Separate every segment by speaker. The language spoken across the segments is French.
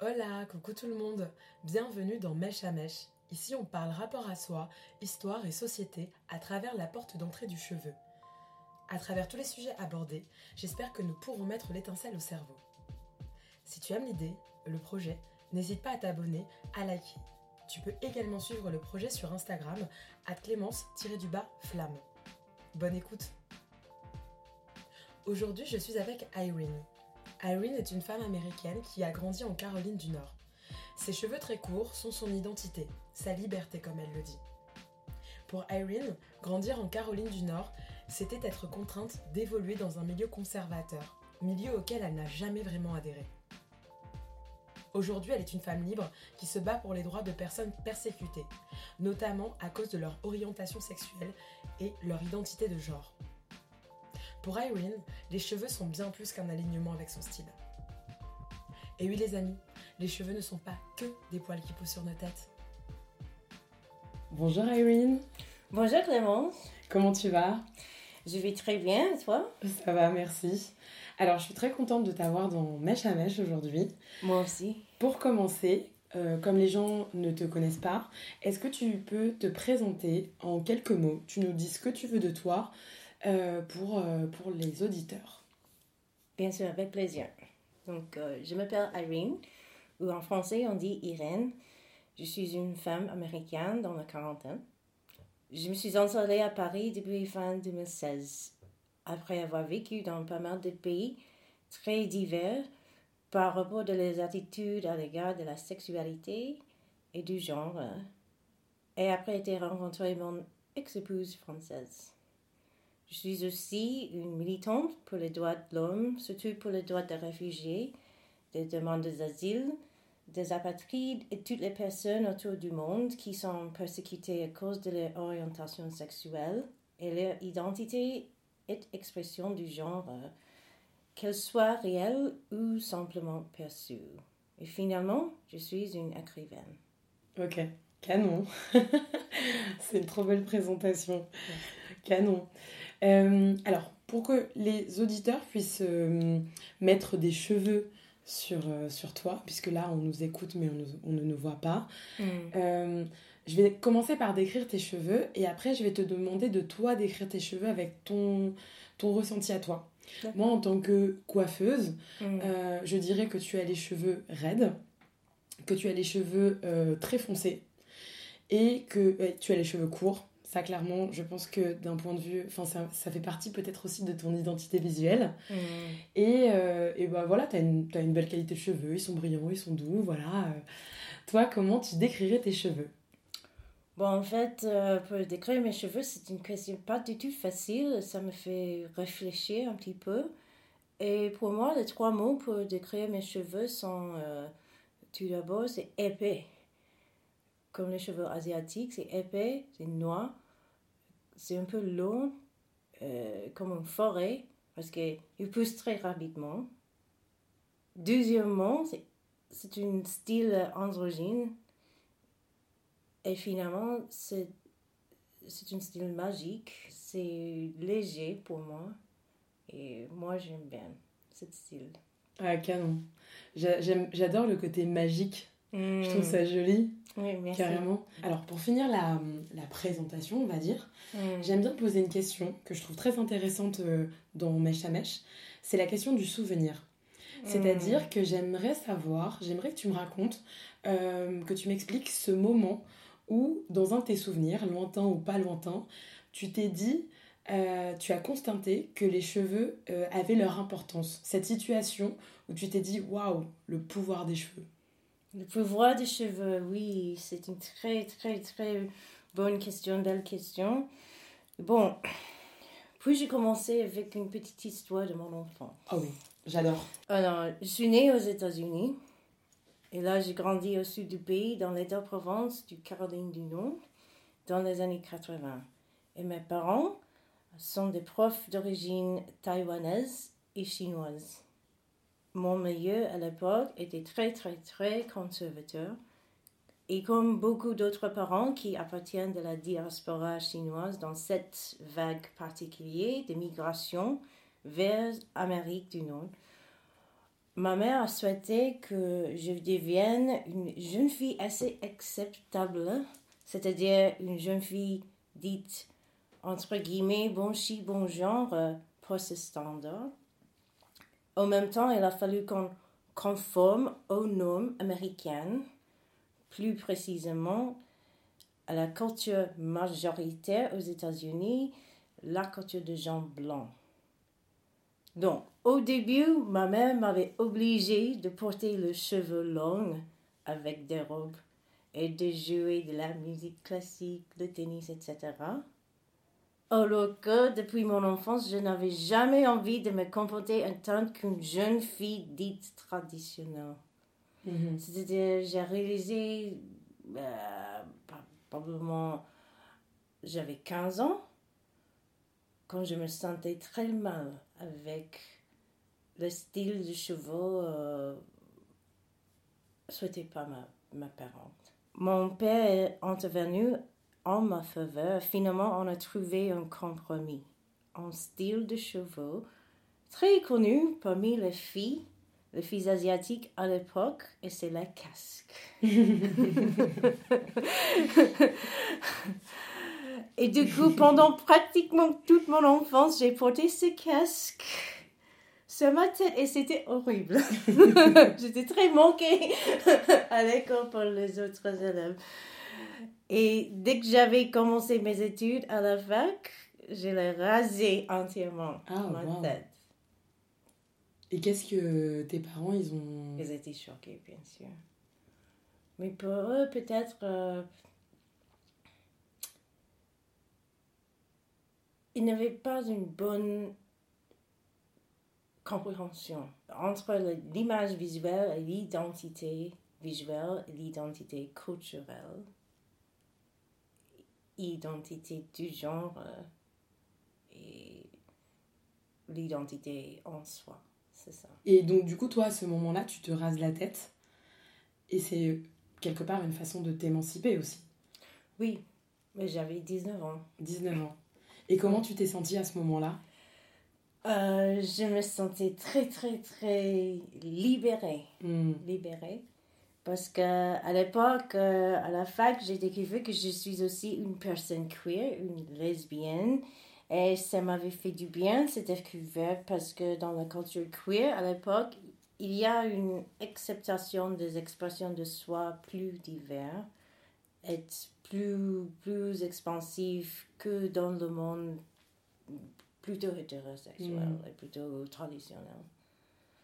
Speaker 1: Hola, coucou tout le monde, bienvenue dans Mèche à Mèche. Ici on parle rapport à soi, histoire et société à travers la porte d'entrée du cheveu. À travers tous les sujets abordés, j'espère que nous pourrons mettre l'étincelle au cerveau. Si tu aimes l'idée, le projet, n'hésite pas à t'abonner, à liker. Tu peux également suivre le projet sur Instagram, à clémence-flamme. Bonne écoute Aujourd'hui, je suis avec Irene. Irene est une femme américaine qui a grandi en Caroline du Nord. Ses cheveux très courts sont son identité, sa liberté comme elle le dit. Pour Irene, grandir en Caroline du Nord, c'était être contrainte d'évoluer dans un milieu conservateur, milieu auquel elle n'a jamais vraiment adhéré. Aujourd'hui, elle est une femme libre qui se bat pour les droits de personnes persécutées, notamment à cause de leur orientation sexuelle et leur identité de genre. Pour Irene, les cheveux sont bien plus qu'un alignement avec son style. Et oui les amis, les cheveux ne sont pas que des poils qui poussent sur nos têtes. Bonjour Irene.
Speaker 2: Bonjour Clémence.
Speaker 1: Comment tu vas?
Speaker 2: Je vais très bien, et toi?
Speaker 1: Ça va, merci. Alors je suis très contente de t'avoir dans Mèche à Mèche aujourd'hui.
Speaker 2: Moi aussi.
Speaker 1: Pour commencer, euh, comme les gens ne te connaissent pas, est-ce que tu peux te présenter en quelques mots? Tu nous dis ce que tu veux de toi euh, pour, euh, pour les auditeurs.
Speaker 2: Bien sûr, avec plaisir. Donc, euh, je m'appelle Irene, ou en français on dit Irène. Je suis une femme américaine dans la quarantaine. Je me suis installée à Paris depuis fin 2016, après avoir vécu dans pas mal de pays très divers par rapport de les attitudes à l'égard de la sexualité et du genre, et après avoir rencontré mon ex-épouse française. Je suis aussi une militante pour les droits de l'homme, surtout pour les droits des réfugiés, des demandeurs d'asile, des apatrides et toutes les personnes autour du monde qui sont persécutées à cause de leur orientation sexuelle et leur identité et expression du genre, qu'elle soit réelle ou simplement perçue. Et finalement, je suis une écrivaine.
Speaker 1: Ok, canon. C'est une trop belle présentation. Canon. Euh, alors, pour que les auditeurs puissent euh, mettre des cheveux sur, euh, sur toi, puisque là on nous écoute mais on, nous- on ne nous voit pas,
Speaker 2: Mm.
Speaker 1: je vais commencer par décrire tes cheveux et après je vais te demander de toi décrire tes cheveux avec ton, ton ressenti à toi. Moi en tant que coiffeuse,
Speaker 2: Mm.
Speaker 1: je dirais que tu as les cheveux raides, que tu as les cheveux très foncés et que tu as les cheveux courts. Ça, clairement, je pense que d'un point de vue, enfin, ça, ça fait partie peut-être aussi de ton identité visuelle.
Speaker 2: Mm.
Speaker 1: Et, euh, et bah voilà, t'as une, t'as une belle qualité de cheveux, ils sont brillants, ils sont doux, voilà. Euh, Toi, comment tu décrirais tes cheveux?
Speaker 2: Bon, en fait, euh, pour décrire mes cheveux, c'est une question pas du tout facile. Ça me fait réfléchir un petit peu. Et pour moi, les trois mots pour décrire mes cheveux sont tout d'abord, c'est épais. Comme les cheveux asiatiques, c'est épais, c'est noir, c'est un peu long, euh, comme une forêt, parce qu'ils poussent très rapidement. Deuxièmement, c'est- un style androgyne. Et finalement, c'est c'est un style magique. C'est léger pour moi. Et moi, j'aime bien ce style.
Speaker 1: Ah, canon. J'adore le côté magique, je trouve ça joli,
Speaker 2: Oui, merci.
Speaker 1: carrément. Alors, pour finir la, la présentation, on va dire,
Speaker 2: Mm.
Speaker 1: J'aime bien poser une question que je trouve très intéressante euh, dans Mèche à Mèche. C'est la question du souvenir. C'est-à-dire que j'aimerais savoir, j'aimerais que tu me racontes, euh, que tu m'expliques ce moment où, dans un de tes souvenirs, lointain ou pas lointain, tu t'es dit, euh, tu as constaté que les cheveux euh, avaient leur importance. Cette situation où tu t'es dit, waouh, le pouvoir des cheveux.
Speaker 2: Le pouvoir des cheveux, oui, c'est une très, très, très bonne question, belle question. Bon, puis j'ai commencé avec une petite histoire de mon enfant?
Speaker 1: Oh oui, j'adore.
Speaker 2: Alors, je suis née aux États-Unis. Et là, j'ai grandi au sud du pays, dans l'État Provence, du Caroline du Nord, dans les années 80. Et mes parents sont des profs d'origine taïwanaise et chinoise. Mon milieu à l'époque était très, très, très conservateur. Et comme beaucoup d'autres parents qui appartiennent de la diaspora chinoise dans cette vague particulière de migration vers Amérique du Nord, ma mère a souhaité que je devienne une jeune fille assez acceptable, c'est-à-dire une jeune fille dite entre guillemets bon chi, bon genre euh, pour ce standard. En même temps, il a fallu qu'on conforme aux normes américaines, plus précisément à la culture majoritaire aux États-Unis, la culture de gens blancs. Donc, au début, ma mère m'avait obligée de porter le cheveu long avec des robes et de jouer de la musique classique, le tennis, etc. Alors que depuis mon enfance, je n'avais jamais envie de me comporter en tant qu'une jeune fille dite traditionnelle.
Speaker 1: Mhm.
Speaker 2: C'est-à-dire, j'ai réalisé, euh, probablement, j'avais 15 ans, quand je me sentais très mal avec le style de cheveux euh, souhaité par ma, ma parente. Mon père est intervenu en ma faveur. Finalement, on a trouvé un compromis. Un style de cheveux très connu parmi les filles, les filles asiatiques à l'époque, et c'est la casque. et du coup, pendant pratiquement toute mon enfance, j'ai porté ce casque sur ma tête et c'était horrible. J'étais très manquée à l'école pour les autres élèves. Et dès que j'avais commencé mes études à la fac, je l'ai rasé entièrement
Speaker 1: Ah,
Speaker 2: ma
Speaker 1: wow.
Speaker 2: tête.
Speaker 1: Et qu'est-ce que tes parents, ils ont...
Speaker 2: Ils étaient choqués, bien sûr. Mais pour eux, peut-être. euh, ils n'avaient pas une bonne compréhension entre l'image visuelle et l'identité visuelle et l'identité culturelle. Identité du genre euh, et l'identité en soi, c'est ça.
Speaker 1: Et donc, du coup, toi, à ce moment-là, tu te rases la tête. Et c'est quelque part une façon de t'émanciper aussi.
Speaker 2: Oui, mais j'avais 19 ans.
Speaker 1: 19 ans. Et comment tu t'es sentie à ce moment-là?
Speaker 2: Euh, je me sentais très, très, très libérée.
Speaker 1: Hmm.
Speaker 2: Libérée. Parce que à l'époque, euh, à la fac, j'ai découvert que je suis aussi une personne queer, une lesbienne. Et ça m'avait fait du bien, cette découverte, parce que dans la culture queer, à l'époque, il y a une acceptation des expressions de soi plus diverses, et plus, plus expansive que dans le monde plutôt hétérosexuel
Speaker 1: Mm.
Speaker 2: et plutôt traditionnel.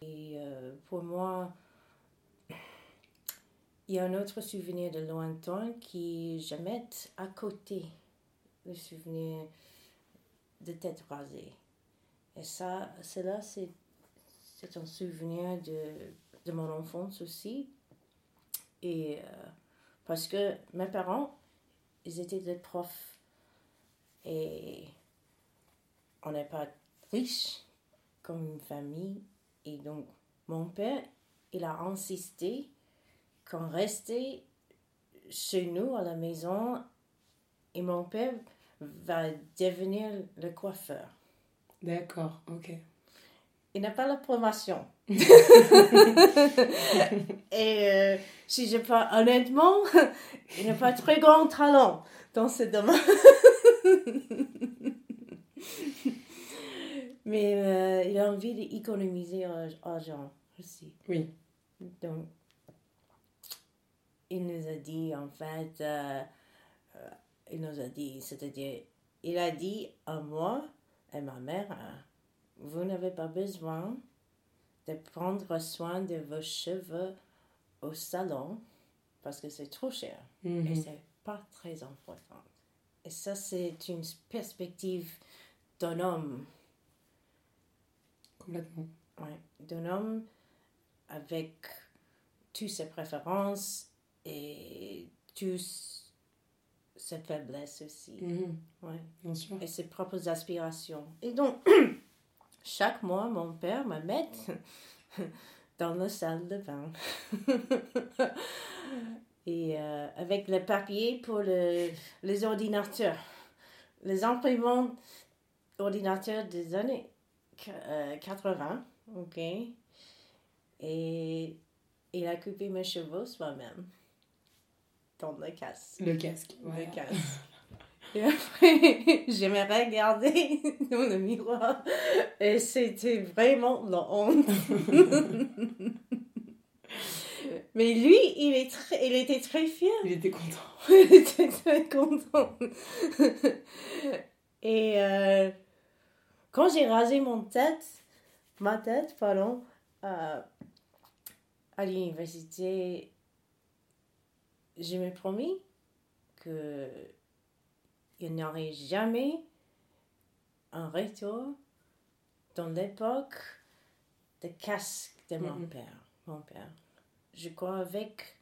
Speaker 2: Et euh, pour moi, il y a un autre souvenir de lointain qui je mets à côté le souvenir de tête rasée. Et ça, cela, c'est, c'est un souvenir de, de mon enfance aussi. Et euh, parce que mes parents, ils étaient des profs. Et on n'est pas riche comme une famille. Et donc, mon père, il a insisté qu'on restait chez nous à la maison et mon père va devenir le coiffeur.
Speaker 1: D'accord, ok.
Speaker 2: Il n'a pas la promotion. et euh, si je parle honnêtement, il n'a pas très grand talent dans ce domaine. Mais euh, il a envie d'économiser argent aussi.
Speaker 1: Oui.
Speaker 2: Donc, il nous a dit, en fait, euh, euh, il nous a dit, c'est-à-dire, il a dit à moi et ma mère, euh, vous n'avez pas besoin de prendre soin de vos cheveux au salon parce que c'est trop cher
Speaker 1: Mhm.
Speaker 2: et c'est pas très important. Et ça, c'est une perspective d'un homme
Speaker 1: Complètement.
Speaker 2: Ouais, d'un homme avec toutes ses préférences et toutes ses faiblesses aussi.
Speaker 1: Mhm.
Speaker 2: Ouais,
Speaker 1: Bien sûr.
Speaker 2: et ses propres aspirations. Et donc, chaque mois, mon père me met dans la salle de bain. et euh, avec le papier pour le- les ordinateurs. Les imprimantes ordinateurs des années 80, ok? Et il a coupé mes cheveux soi-même. Dans le casque.
Speaker 1: Le casque.
Speaker 2: Le casque. Et après, je me regardais dans le miroir et c'était vraiment la honte. Mais lui, il, est très, il était très fier.
Speaker 1: Il était content.
Speaker 2: il était très content. et euh, quand j'ai rasé mon tête, ma tête, pardon, euh, à l'université, je me promis que il n'y aurait jamais un retour dans l'époque de casque de mon père. Mon père. Je crois avec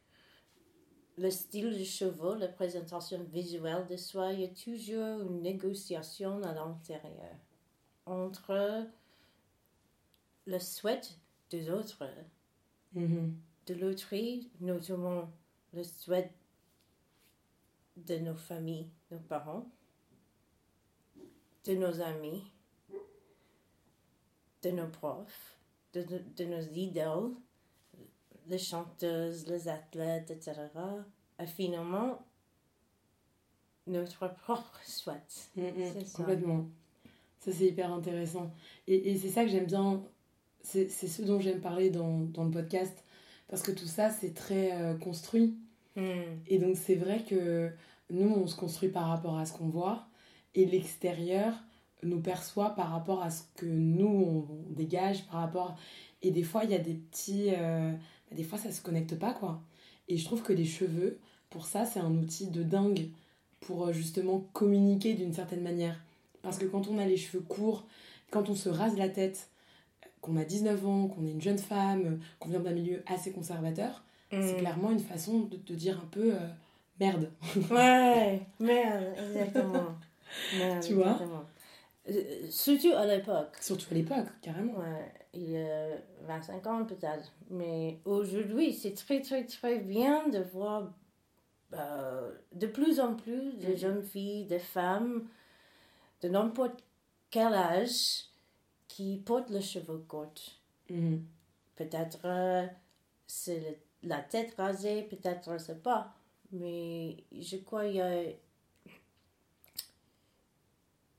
Speaker 2: le style du cheveu, la présentation visuelle de soi, il y a toujours une négociation à l'intérieur entre le souhait des autres,
Speaker 1: Mhm.
Speaker 2: de l'autrui, notamment le souhait de nos familles, nos parents, de nos amis, de nos profs, de, de, de nos idoles, les chanteuses, les athlètes, etc. Et finalement, notre propre souhait.
Speaker 1: Mm, mm. Complètement. Ça, c'est hyper intéressant. Et, et c'est ça que j'aime bien, c'est ce dont j'aime parler dans, dans le podcast, parce que tout ça, c'est très euh, construit.
Speaker 2: Hmm.
Speaker 1: Et donc, c'est vrai que nous, on se construit par rapport à ce qu'on voit, et l'extérieur nous perçoit par rapport à ce que nous, on, on dégage, par rapport... Et des fois, il y a des petits... euh, bah, des fois, ça se connecte pas, quoi. Et je trouve que les cheveux, pour ça, c'est un outil de dingue pour euh, justement communiquer d'une certaine manière. Parce que quand on a les cheveux courts, quand on se rase la tête, qu'on a 19 ans, qu'on est une jeune femme, qu'on vient d'un milieu assez conservateur, c'est
Speaker 2: Hmm.
Speaker 1: clairement une façon de te dire un peu euh, merde.
Speaker 2: Ouais, merde, exactement. Merde,
Speaker 1: Tu vois
Speaker 2: exactement. Euh, Surtout à l'époque.
Speaker 1: Surtout à l'époque, carrément.
Speaker 2: Ouais, il y a 25 ans peut-être. Mais aujourd'hui, c'est très, très, très bien de voir euh, de plus en plus de
Speaker 1: Mhm.
Speaker 2: jeunes filles, de femmes, de n'importe quel âge, qui portent le cheveu court.
Speaker 1: Mhm.
Speaker 2: Peut-être euh, c'est la tête rasée, peut-être je sais pas. Mais je crois qu'il y a,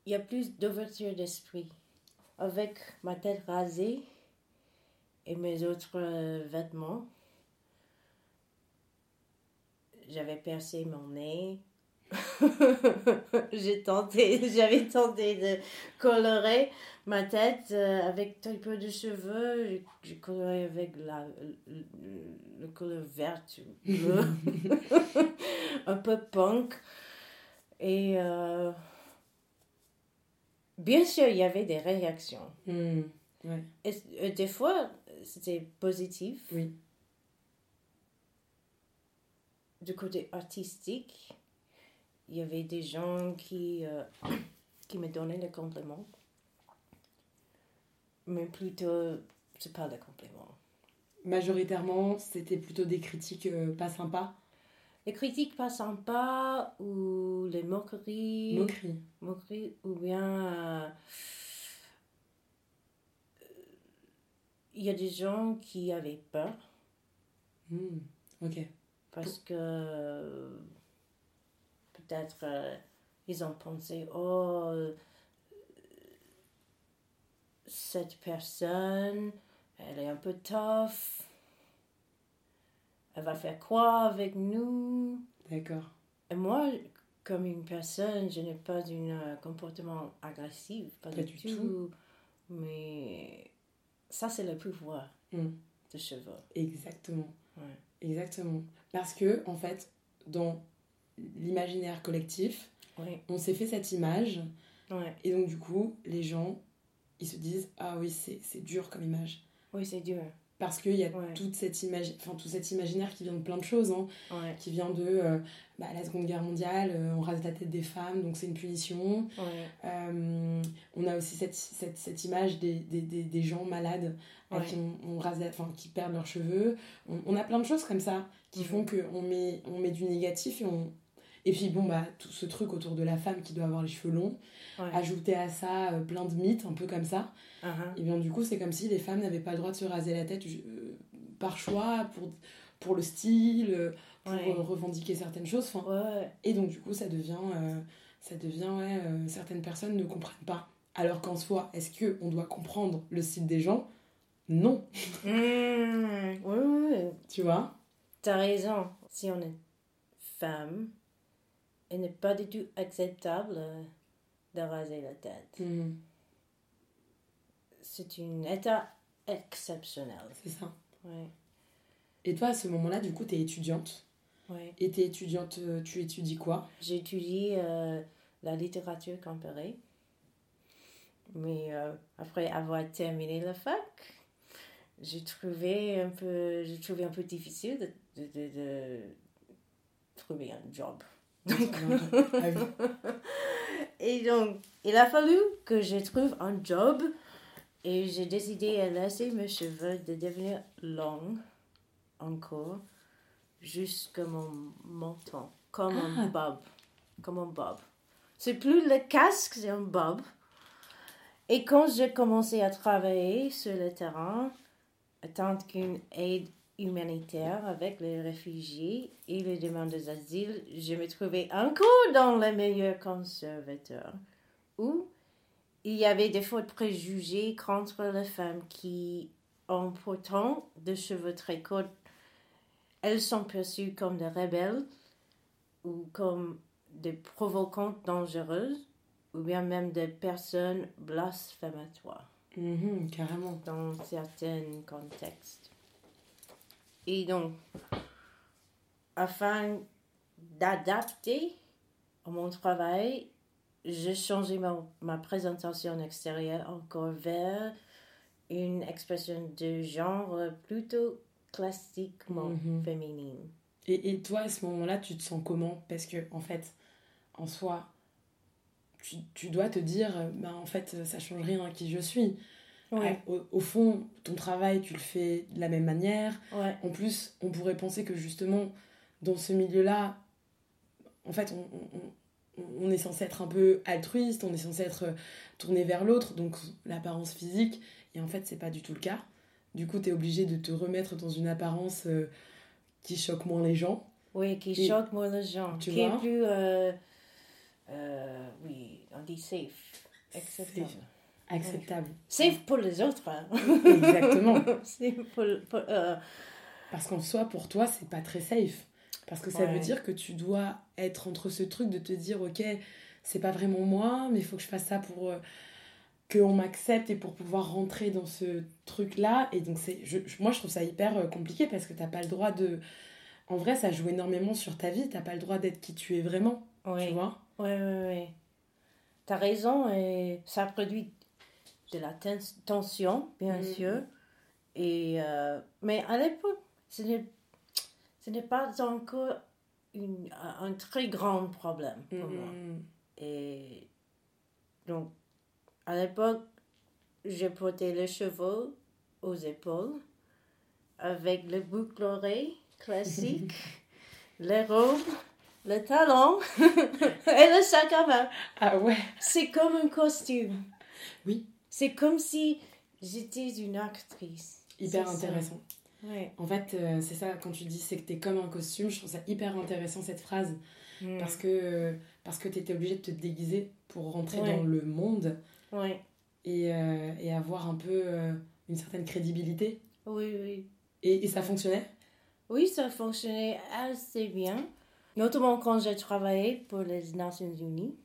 Speaker 2: il y a plus d'ouverture d'esprit. Avec ma tête rasée et mes autres euh, vêtements, j'avais percé mon nez. J'ai tenté, j'avais tenté de colorer ma tête euh, avec très peu de cheveux. J'ai- coloré avec la, le, le couleur verte, bleu, un peu punk. Et euh, bien sûr, il y avait des réactions.
Speaker 1: Mhm. Ouais.
Speaker 2: Et, et des fois, c'était positif.
Speaker 1: Oui.
Speaker 2: Du côté artistique, il y avait des gens qui, euh, qui me donnaient des compliments. Mais plutôt, c'est pas des compliments.
Speaker 1: Majoritairement, c'était plutôt des critiques euh, pas sympas.
Speaker 2: Les critiques pas sympas ou les moqueries.
Speaker 1: Moqueries.
Speaker 2: moqueries, ou bien euh, il y a des gens qui avaient peur
Speaker 1: Mhm. Ok.
Speaker 2: parce que peut-être euh, ils ont pensé oh euh, cette personne elle est un peu tough elle va faire quoi avec nous
Speaker 1: D'accord.
Speaker 2: Et moi, comme une personne, je n'ai pas un euh, comportement agressif, pas,
Speaker 1: Pas
Speaker 2: du, tout. Mais ça, c'est le pouvoir
Speaker 1: Mm.
Speaker 2: de cheveux.
Speaker 1: Exactement.
Speaker 2: Ouais.
Speaker 1: Exactement. Parce que, en fait, dans l'imaginaire collectif, on s'est fait cette image,
Speaker 2: ouais.
Speaker 1: et donc du coup, les gens, ils se disent Ah oui, c'est dur comme image.
Speaker 2: oui c'est dur.
Speaker 1: Parce qu'il y a
Speaker 2: Ouais.
Speaker 1: toute cette imagi- enfin, tout cet imaginaire qui vient de plein de choses, hein, qui vient de euh, bah, la Seconde Guerre mondiale, euh, on rase la tête des femmes, donc c'est une punition. Euh, on a aussi cette, cette, cette image des, des, des, des gens malades à qui, on, on rase la- qui perdent leurs cheveux. On, on a plein de choses comme ça qui
Speaker 2: Mhm.
Speaker 1: font qu'on met, on met du négatif et on, Et puis bon, bah, tout ce truc autour de la femme qui doit avoir les cheveux longs,
Speaker 2: Ouais.
Speaker 1: ajouter à ça euh, plein de mythes, un peu comme ça.
Speaker 2: Uh-huh.
Speaker 1: Et bien du coup, c'est comme si les femmes n'avaient pas le droit de se raser la tête euh, par choix, pour, pour le style, euh, pour
Speaker 2: Ouais.
Speaker 1: revendiquer certaines choses.
Speaker 2: Ouais.
Speaker 1: et donc du coup, ça devient, ça devient ouais, certaines personnes ne comprennent pas. Alors qu'en soi, est-ce que on doit comprendre le style des gens? Non,
Speaker 2: Mm, oui, oui, oui.
Speaker 1: tu vois?
Speaker 2: T'as raison. Si on est femme, il n'est pas du tout acceptable de raser la tête.
Speaker 1: Mhm,
Speaker 2: C'est un état exceptionnel.
Speaker 1: c'est ça.
Speaker 2: Ouais.
Speaker 1: Et toi, à ce moment-là, du coup, tu es étudiante?
Speaker 2: Ouais.
Speaker 1: Et t'es étudiante, euh, tu étudies quoi?
Speaker 2: J'étudie euh, la littérature comparée. Mais euh, après avoir terminé la fac, j'ai trouvé un peu, j'ai trouvé un peu difficile de, de, de- de trouver un job.
Speaker 1: Ah oui.
Speaker 2: Et donc, il a fallu que je trouve un job et j'ai décidé de laisser mes cheveux de devenir longs encore jusqu'à mon menton, comme un bob. Comme un bob. C'est plus le casque, c'est un bob. Et quand j'ai commencé à travailler sur le terrain, tant qu'une aide humanitaire avec les réfugiés et les demandeurs d'asile, je me trouvais encore dans les meilleurs conservateurs, où il y avait des fautes préjugés contre les femmes qui, en portant des cheveux très courts, elles sont perçues comme des rebelles ou comme des provocantes dangereuses ou bien même des personnes blasphématoires
Speaker 1: Mhm, carrément.
Speaker 2: dans certains contextes. Et donc, afin d'adapter à mon travail, j'ai changé ma, ma présentation extérieure encore vers une expression de genre plutôt classiquement
Speaker 1: Mhm.
Speaker 2: féminine.
Speaker 1: Et, et toi, à ce moment-là, tu te sens comment? Parce que, en fait, en soi, tu, tu dois te dire, ben, en fait, ça change rien à qui je suis.
Speaker 2: Ouais,
Speaker 1: Au, au fond, ton travail, tu le fais de la même manière.
Speaker 2: ouais,
Speaker 1: En plus, on pourrait penser que justement, dans ce milieu-là, en fait, on, on- on- est censé être un peu altruiste, on est censé être euh, tourné vers l'autre, donc l'apparence physique, et en fait, c'est pas du tout le cas. Du coup, tu es obligé de te remettre dans une apparence euh, qui choque moins les gens.
Speaker 2: oui, qui
Speaker 1: Et-
Speaker 2: choque moins les gens,
Speaker 1: tu
Speaker 2: qui est plus, euh, euh, oui, on dit safe, acceptable.
Speaker 1: Acceptable.
Speaker 2: Safe pour les autres. hein.
Speaker 1: Exactement.
Speaker 2: Safe pour, pour, euh,
Speaker 1: Parce qu'en soi, pour toi, c'est pas très safe. Parce que ça
Speaker 2: Ouais.
Speaker 1: veut dire que tu dois être entre ce truc de te dire, ok, c'est pas vraiment moi, mais il faut que je fasse ça pour euh, qu'on m'accepte et pour pouvoir rentrer dans ce truc-là. Et donc, c'est, je, moi, je trouve ça hyper euh, compliqué parce que t'as pas le droit de. En vrai, ça joue énormément sur ta vie. T'as pas le droit d'être qui tu es vraiment.
Speaker 2: oui.
Speaker 1: Tu vois
Speaker 2: Oui, oui, oui. T'as raison, et ça produit de la tens- tension, bien
Speaker 1: Mhm.
Speaker 2: sûr. Et, euh, mais à l'époque, ce n'est, pas encore une, un très grand problème pour moi. Et donc, à l'époque, je portais les cheveux aux épaules avec le boucle oreille classique, les robes, le talon et le sac à main.
Speaker 1: Ah ouais
Speaker 2: C'est comme un costume.
Speaker 1: Oui.
Speaker 2: C'est comme si j'étais une actrice.
Speaker 1: Hyper intéressant.
Speaker 2: Ouais.
Speaker 1: En fait, euh, c'est ça, quand tu dis c'est que t'es comme un costume, je trouve ça hyper intéressant cette phrase.
Speaker 2: Mm.
Speaker 1: Parce que, parce que tu étais obligé de te déguiser pour rentrer
Speaker 2: Ouais.
Speaker 1: dans le monde
Speaker 2: Ouais.
Speaker 1: et, euh, et avoir un peu euh, une certaine crédibilité.
Speaker 2: Oui, oui.
Speaker 1: Et, et ça fonctionnait?
Speaker 2: Oui, ça fonctionnait assez bien. Notamment quand j'ai travaillé pour les Nations Unies.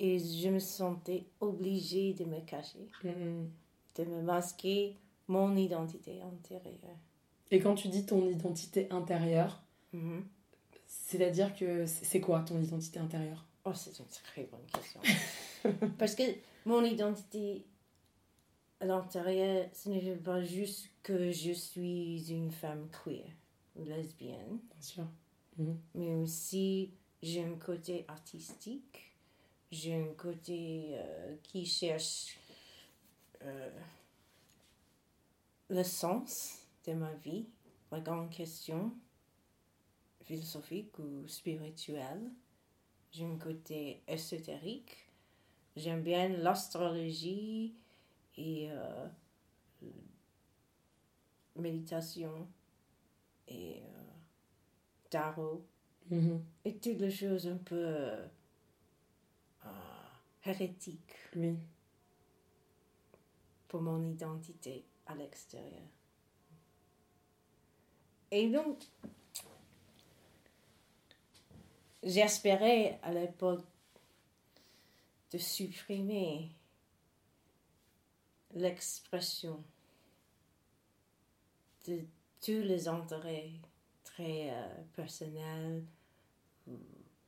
Speaker 2: Et je me sentais obligée de me cacher, de me masquer mon identité antérieure.
Speaker 1: Et quand tu dis ton identité intérieure,
Speaker 2: Mhm.
Speaker 1: c'est-à-dire que c'est quoi ton identité intérieure?
Speaker 2: Oh, c'est une très bonne question. Parce que mon identité à l'intérieur, ce n'est pas juste que je suis une femme queer ou lesbienne,
Speaker 1: Bien sûr.
Speaker 2: mais aussi j'ai un côté artistique, j'ai un côté euh, qui cherche euh, le sens de ma vie, la grande question. philosophique ou spirituel. J'ai un côté ésotérique. J'aime bien l'astrologie et euh, méditation et tarot.
Speaker 1: Mhm.
Speaker 2: Et toutes les choses un peu hérétiques
Speaker 1: Oui.
Speaker 2: pour mon identité à l'extérieur. Et donc, j'espérais à l'époque de supprimer l'expression de tous les intérêts très euh, personnels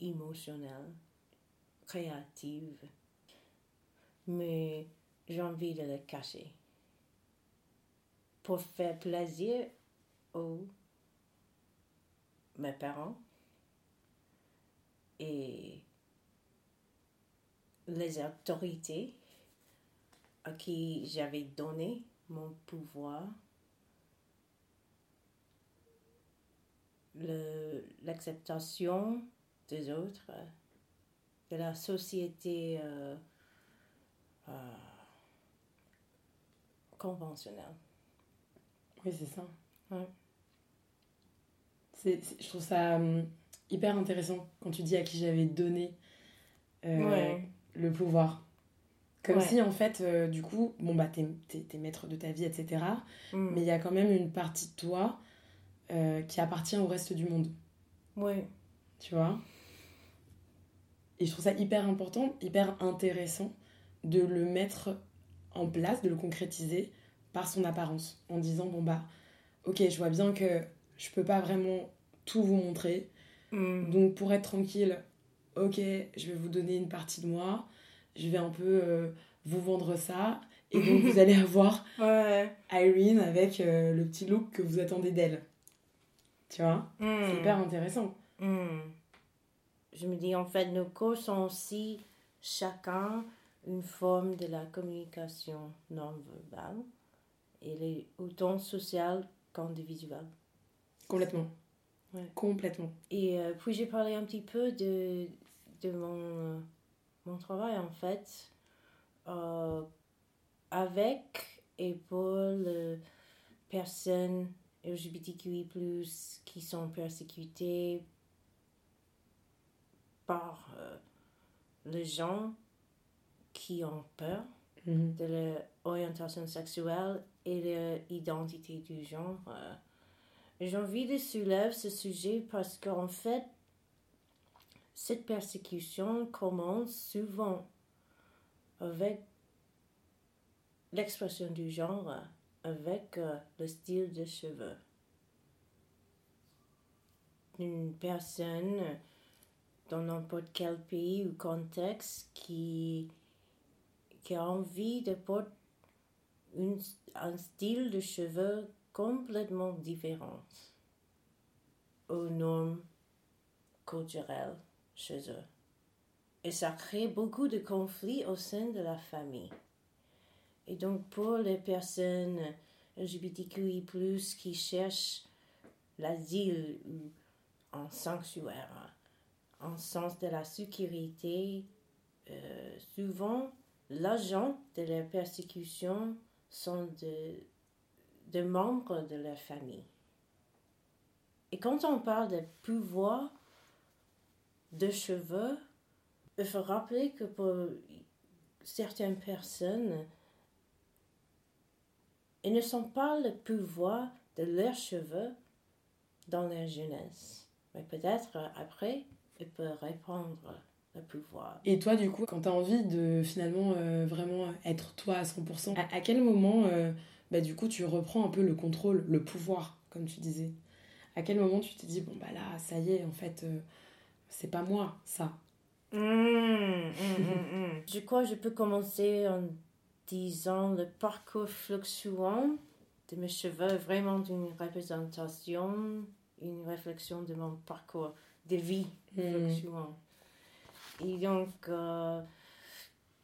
Speaker 2: émotionnels, créatifs. Mais j'ai envie de le cacher. Pour faire plaisir aux mes parents et les autorités à qui j'avais donné mon pouvoir, l'acceptation des autres, de la société euh, euh, conventionnelle.
Speaker 1: Oui, c'est ça.
Speaker 2: Ouais.
Speaker 1: Je trouve ça hum, hyper intéressant quand tu dis à qui j'avais donné euh,
Speaker 2: Ouais.
Speaker 1: le pouvoir. Comme
Speaker 2: Ouais.
Speaker 1: si, en fait, euh, du coup, bon, bah, t'es maître de ta vie, etc.
Speaker 2: Mm.
Speaker 1: Mais il y a quand même une partie de toi euh, qui appartient au reste du monde.
Speaker 2: Oui.
Speaker 1: Tu vois? Et je trouve ça hyper important, hyper intéressant de le mettre en place, de le concrétiser par son apparence. En disant, bon, bah, ok, je vois bien que je peux pas vraiment tout vous montrer.
Speaker 2: Mm.
Speaker 1: Donc pour être tranquille, ok, je vais vous donner une partie de moi, je vais un peu euh, vous vendre ça, et donc vous allez avoir
Speaker 2: Ouais.
Speaker 1: Irene avec euh, le petit look que vous attendez d'elle. Tu vois? C'est
Speaker 2: Mm.
Speaker 1: hyper intéressant.
Speaker 2: Hmm. Je me dis, en fait, nos corps sont aussi chacun une forme de la communication non verbale. Et les autant sociale qu'individuelle.
Speaker 1: Complètement.
Speaker 2: Ouais.
Speaker 1: Complètement.
Speaker 2: Et euh, puis j'ai parlé un petit peu de, de mon, euh, mon travail, en fait, euh, avec et pour les personnes LGBTQI, qui sont persécutées par les gens qui ont peur
Speaker 1: Mhm.
Speaker 2: de leur orientation sexuelle et leur identité du genre. euh. J'ai envie de soulever ce sujet parce qu'en fait, cette persécution commence souvent avec l'expression du genre, avec euh, le style de cheveux. Une personne dans n'importe quel pays ou contexte qui qui a envie de porter un style de cheveux complètement différent aux normes culturelles chez eux. Et ça crée beaucoup de conflits au sein de la famille. Et donc pour les personnes LGBTQI+, qui cherchent l'asile ou un sanctuaire, en sens de la sécurité, euh, souvent l'agent de la persécution sont de, de membres de leur famille. Et quand on parle de pouvoir de cheveux, il faut rappeler que pour certaines personnes, ils ne sont pas le pouvoir de leurs cheveux dans leur jeunesse. Mais peut-être après, ils peuvent
Speaker 1: Et toi, du coup, quand tu as envie de finalement euh, vraiment être toi à 100%, à, à quel moment, euh, bah, du coup, tu reprends un peu le contrôle, le pouvoir, comme tu disais? À quel moment tu te dis, bon, bah là, ça y est, en fait, euh, c'est pas moi, ça?
Speaker 2: Mm, mm, mm, mm. Je crois que je peux commencer en disant le parcours fluctuant de mes cheveux vraiment une représentation, une réflexion de mon parcours de vie fluctuant. Et donc, euh,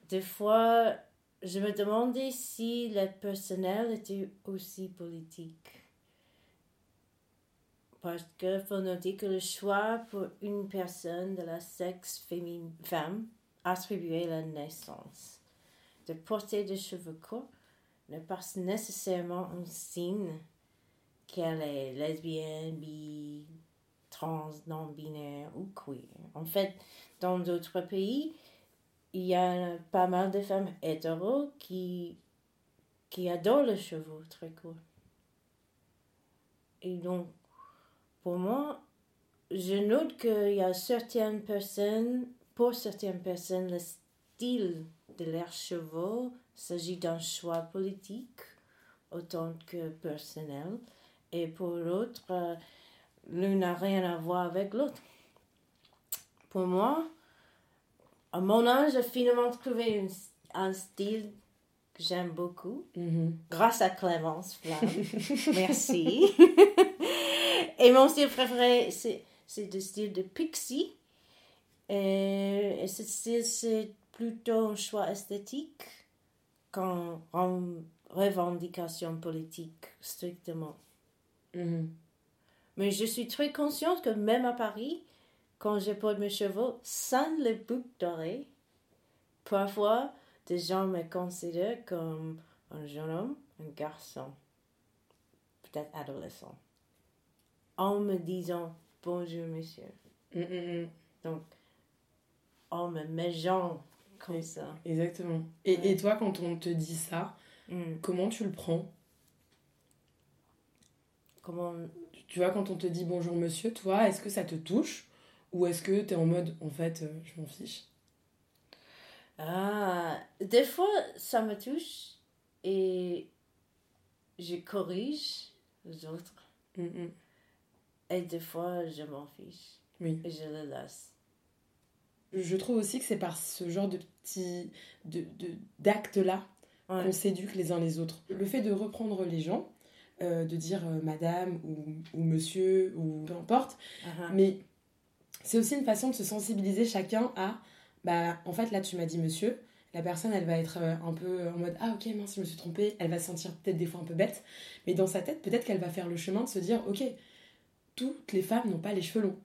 Speaker 2: des fois, je me demandais si le personnel était aussi politique. Parce qu'il faut noter que le choix pour une personne de la sexe femme attribué la naissance de porter des cheveux courts n'est pas nécessairement un signe qu'elle est lesbienne, bi, trans, non-binaire ou queer. En fait, dans d'autres pays, il y a pas mal de femmes hétéros qui, qui adorent les cheveux très courts. Et donc, pour moi, je note qu'il y a certaines personnes, pour certaines personnes, le style de leurs cheveux s'agit d'un choix politique autant que personnel. Et pour l'autre, euh, l'un n'a rien à voir avec l'autre. Pour moi, à mon âge, j'ai finalement trouvé un style que j'aime beaucoup,
Speaker 1: Mhm.
Speaker 2: grâce à Clémence Flamme. Merci. Et mon style préféré, c'est, c'est le style de Pixie. Et, et ce style, c'est plutôt un choix esthétique qu'en en revendication politique, strictement.
Speaker 1: Mhm.
Speaker 2: Mais je suis très consciente que même à Paris, quand je porte mes cheveux sans les boucles dorées, parfois des gens me considèrent comme un jeune homme, un garçon, peut-être adolescent, en me disant bonjour monsieur.
Speaker 1: Mhm, mhm.
Speaker 2: Donc, en me mégeant comme ça.
Speaker 1: Exactement. Et,
Speaker 2: Ouais.
Speaker 1: et toi, quand on te dit ça, comment tu le prends?
Speaker 2: Comment
Speaker 1: Tu- Tu vois, quand on te dit bonjour monsieur, toi, est-ce que ça te touche Ou est-ce que t'es en mode, en fait, euh, je m'en fiche?
Speaker 2: Ah, des fois, ça me touche et je corrige les autres.
Speaker 1: Mhm.
Speaker 2: Et des fois, je m'en fiche
Speaker 1: Oui.
Speaker 2: et je le laisse.
Speaker 1: Je trouve aussi que c'est par ce genre de petits de, de, d'actes-là
Speaker 2: Ouais.
Speaker 1: qu'on s'éduque les uns les autres. Le fait de reprendre les gens, euh, de dire euh, madame ou, ou monsieur ou peu importe,
Speaker 2: Ah,
Speaker 1: mais c'est aussi une façon de se sensibiliser chacun à bah en fait là tu m'as dit monsieur, la personne elle va être euh, un peu en mode ah ok mince je me suis trompée, elle va se sentir peut-être des fois un peu bête, mais dans sa tête peut-être qu'elle va faire le chemin de se dire ok toutes les femmes n'ont pas les cheveux longs.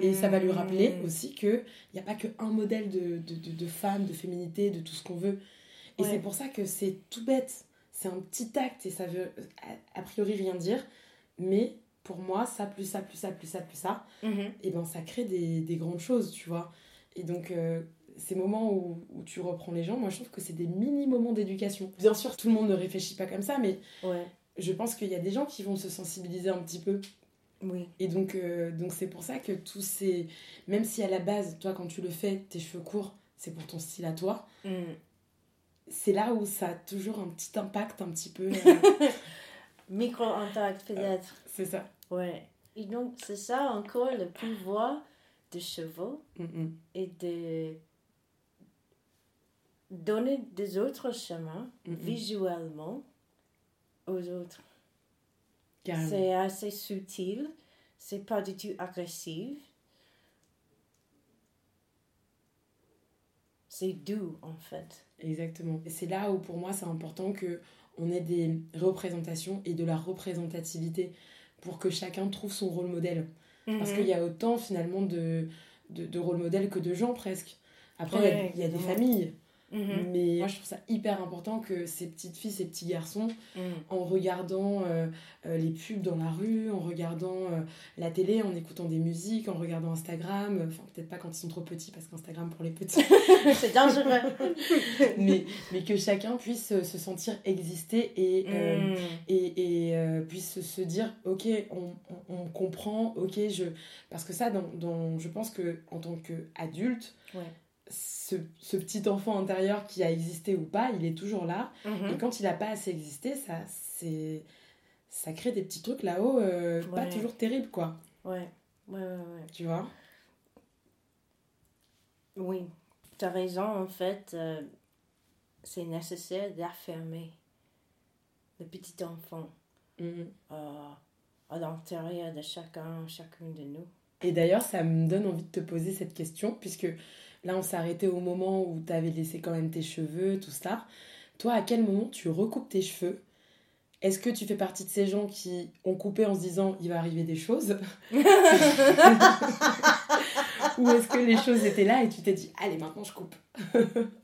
Speaker 1: Et ça va lui rappeler
Speaker 2: Mm.
Speaker 1: aussi qu'il n'y a pas qu'un modèle de, de, de, de femme, de féminité, de tout ce qu'on veut. Et
Speaker 2: Ouais.
Speaker 1: c'est pour ça que c'est tout bête. C'est un petit acte et ça veut a, priori rien dire. Mais pour moi, ça, plus ça, plus ça, plus ça, plus ça,
Speaker 2: Mhm.
Speaker 1: et ben ça crée des, des grandes choses, tu vois. Et donc, euh, ces moments où, où tu reprends les gens, moi je trouve que c'est des mini-moments d'éducation. Bien sûr, tout le monde ne réfléchit pas comme ça, mais
Speaker 2: Ouais,
Speaker 1: je pense qu'il y a des gens qui vont se sensibiliser un petit peu.
Speaker 2: oui.
Speaker 1: Et donc, euh, donc c'est pour ça que tous ces. Même si à la base, toi, quand tu le fais, tes cheveux courts, c'est pour ton style à toi,
Speaker 2: Mm.
Speaker 1: C'est là où ça a toujours un petit impact, un petit peu. euh,
Speaker 2: Micro-intact peut-être.
Speaker 1: c'est ça.
Speaker 2: Ouais. Et donc, c'est ça encore le pouvoir de chevaux
Speaker 1: Mm,
Speaker 2: et de donner des autres chemins visuellement aux autres. C'est assez subtil, c'est pas du tout agressif. C'est doux en fait.
Speaker 1: Exactement. Et c'est là où pour moi c'est important que on ait des représentations et de la représentativité pour que chacun trouve son rôle modèle. Parce
Speaker 2: Mhm.
Speaker 1: qu'il y a autant finalement de, de, de rôles modèles que de gens presque. Après, il y a-
Speaker 2: Ouais,
Speaker 1: il y, a des familles,
Speaker 2: Mhm.
Speaker 1: mais moi je trouve ça hyper important que ces petites filles, ces petits garçons,
Speaker 2: Mhm.
Speaker 1: en regardant euh, euh, les pubs dans la rue, en regardant euh, la télé, en écoutant des musiques, en regardant Instagram, enfin peut-être pas quand ils sont trop petits parce qu'Instagram pour les petits,
Speaker 2: c'est dangereux.
Speaker 1: mais, mais que chacun puisse se sentir exister et, euh,
Speaker 2: Mhm.
Speaker 1: et, et, puisse se dire ok on, on, on comprend ok je parce que ça dans, dans- je pense que en tant qu'adulte
Speaker 2: Ouais.
Speaker 1: Ce, ce petit enfant intérieur qui a existé ou pas il est toujours là et
Speaker 2: Mhm.
Speaker 1: quand il n'a pas assez existé ça c'est ça crée des petits trucs là-haut euh, pas toujours terribles quoi
Speaker 2: Ouais. Ouais, ouais, ouais.
Speaker 1: tu vois?
Speaker 2: Oui, tu as raison, en fait, euh, c'est nécessaire d'affirmer le petit enfant
Speaker 1: Mhm.
Speaker 2: euh, à l'intérieur de chacun, chacune de nous.
Speaker 1: Et d'ailleurs, ça me donne envie de te poser cette question, puisque là, on s'est arrêté au moment où tu avais laissé quand même tes cheveux, tout ça. Toi, à quel moment tu recoupes tes cheveux? Est-ce que tu fais partie de ces gens qui ont coupé en se disant il va arriver des choses? Ou est-ce que les choses étaient là et tu t'es dit allez maintenant je coupe?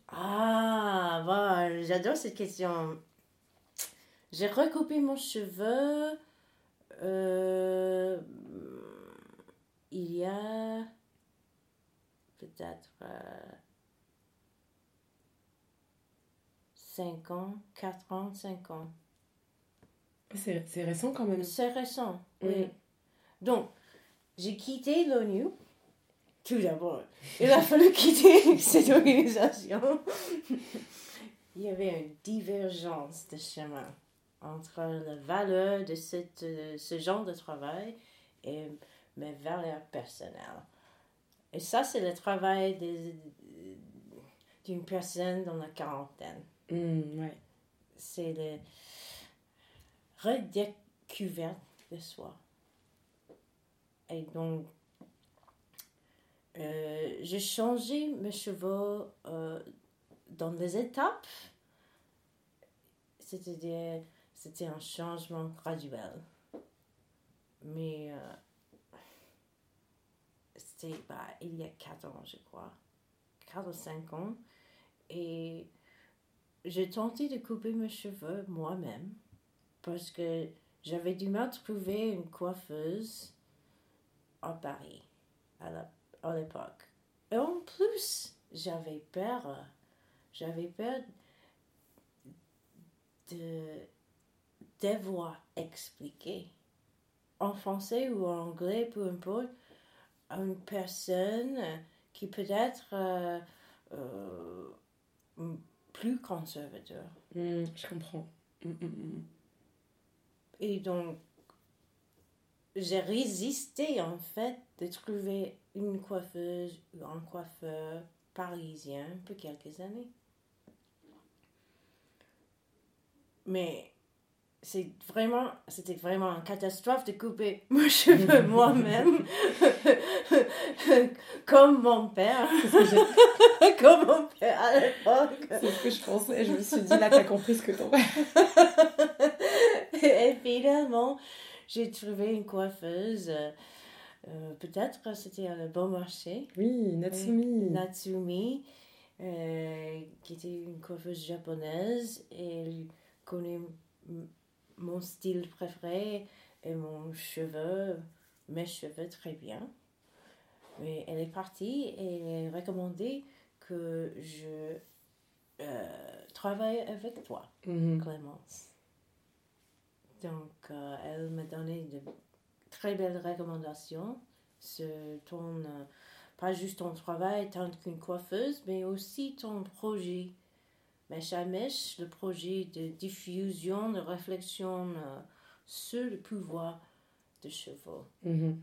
Speaker 2: Ah, j'adore cette question. J'ai recoupé mon cheveu euh, il y a peut-être 5 ans, 4 ans, 5 ans.
Speaker 1: C'est récent quand même.
Speaker 2: C'est récent, oui. Donc, j'ai quitté l'ONU. Tout d'abord, il a fallu quitter cette organisation. il y avait une divergence de chemin entre la valeur de cette, ce genre de travail et mes valeurs personnelles. Et ça, c'est le travail d'une personne dans la quarantaine.
Speaker 1: Mm, ouais.
Speaker 2: C'est le redécouverte de soi. Et donc, euh, j'ai changé mes cheveux euh, dans des étapes. C'est-à-dire, c'était un changement graduel. Mais euh, c'était bah, il y a 4 ans, je crois. 4 ou 5 ans. Et j'ai tenté de couper mes cheveux moi-même parce que j'avais du mal à trouver une coiffeuse à Paris à l'époque. Et en plus, j'avais peur, j'avais peur de devoir expliquer en français ou en anglais, peu importe, une personne qui peut être euh, euh, plus conservateur.
Speaker 1: Hmm, je comprends. Hmm, hmm,
Speaker 2: Et donc, j'ai résisté en fait de trouver une coiffeuse ou un coiffeur parisien pour quelques années. Mais c'est vraiment, c'était vraiment une catastrophe de couper mes cheveux moi-même, comme mon père, comme mon père à l'époque.
Speaker 1: C'est ce que je pensais, je me suis dit, là, t'as compris ce que ton père.
Speaker 2: Et finalement, j'ai trouvé une coiffeuse, euh, peut-être c'était à le bon marché.
Speaker 1: Oui, Natsumi.
Speaker 2: Natsumi, euh, qui était une coiffeuse japonaise, et elle connaît mon style préféré et mon cheveu, mes cheveux très bien. Mais elle est partie et elle a recommandé que je euh, travaille avec toi, mhm. Clémence. Donc, euh, elle m'a donné de très belles recommandations sur ton, euh, pas juste ton travail tant qu'une coiffeuse, mais aussi ton projet À mèche, le projet de diffusion, de réflexion euh, sur le pouvoir des chevaux.
Speaker 1: Mm-hmm.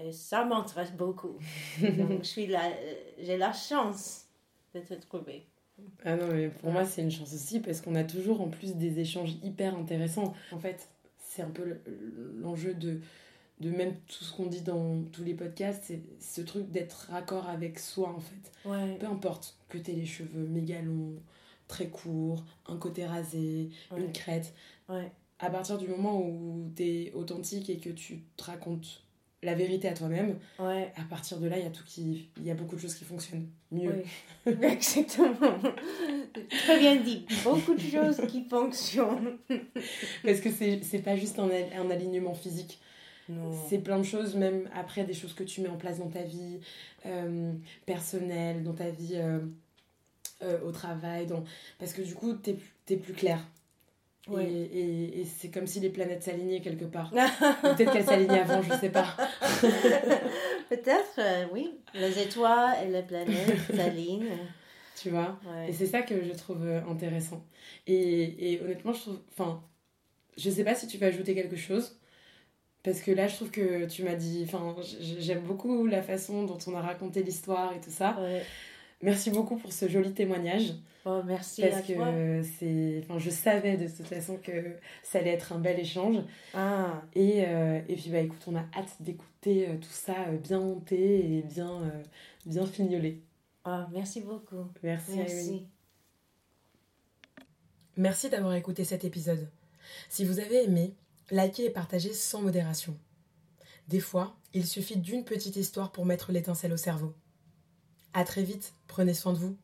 Speaker 2: Et ça m'intéresse beaucoup. Donc, euh, j'ai la chance de te trouver.
Speaker 1: Ah non, mais pour moi, c'est une chance aussi parce qu'on a toujours en plus des échanges hyper intéressants. En fait, c'est un peu l'enjeu de, de même tout ce qu'on dit dans tous les podcasts, c'est ce truc d'être raccord avec soi en fait.
Speaker 2: Ouais.
Speaker 1: Peu importe que tu aies les cheveux méga longs, très court, un côté rasé, une crête.
Speaker 2: Ouais.
Speaker 1: À partir du moment où tu es authentique et que tu te racontes la vérité à toi-même,
Speaker 2: ouais.
Speaker 1: à partir de là, il y a tout qui il y a beaucoup de choses qui fonctionnent mieux.
Speaker 2: Oui. Exactement. Très bien dit. Beaucoup de choses qui fonctionnent.
Speaker 1: Parce que c'est pas juste un, un alignement physique. C'est plein de choses, même après des choses que tu mets en place dans ta vie euh, personnelle, dans ta vie euh, euh, au travail, dans... parce que du coup, t'es es plus clair. Et, et, et c'est comme si les planètes s'alignaient quelque part. Peut-être qu'elles s'alignaient avant, je sais pas.
Speaker 2: Peut-être, euh, oui. Les étoiles et les planètes s'alignent.
Speaker 1: Tu vois? Et c'est ça que je trouve euh, intéressant. Et, et honnêtement, je trouve. Enfin, je sais pas si tu veux ajouter quelque chose. Parce que là, je trouve que tu m'as dit. Enfin, j'aime beaucoup la façon dont on a raconté l'histoire et tout ça. Merci beaucoup pour ce joli témoignage.
Speaker 2: Oh, merci
Speaker 1: parce
Speaker 2: à
Speaker 1: que
Speaker 2: toi.
Speaker 1: c'est enfin je savais de toute façon que ça allait être un bel échange
Speaker 2: ah.
Speaker 1: et, euh, et puis bah écoute on a hâte d'écouter euh, tout ça euh, bien monté et bien bien fignolé
Speaker 2: oh, merci beaucoup
Speaker 1: merci
Speaker 2: merci
Speaker 1: merci d'avoir écouté cet épisode Si vous avez aimé, likez et partagez sans modération. Des fois, il suffit d'une petite histoire pour mettre l'étincelle au cerveau. À très vite, prenez soin de vous.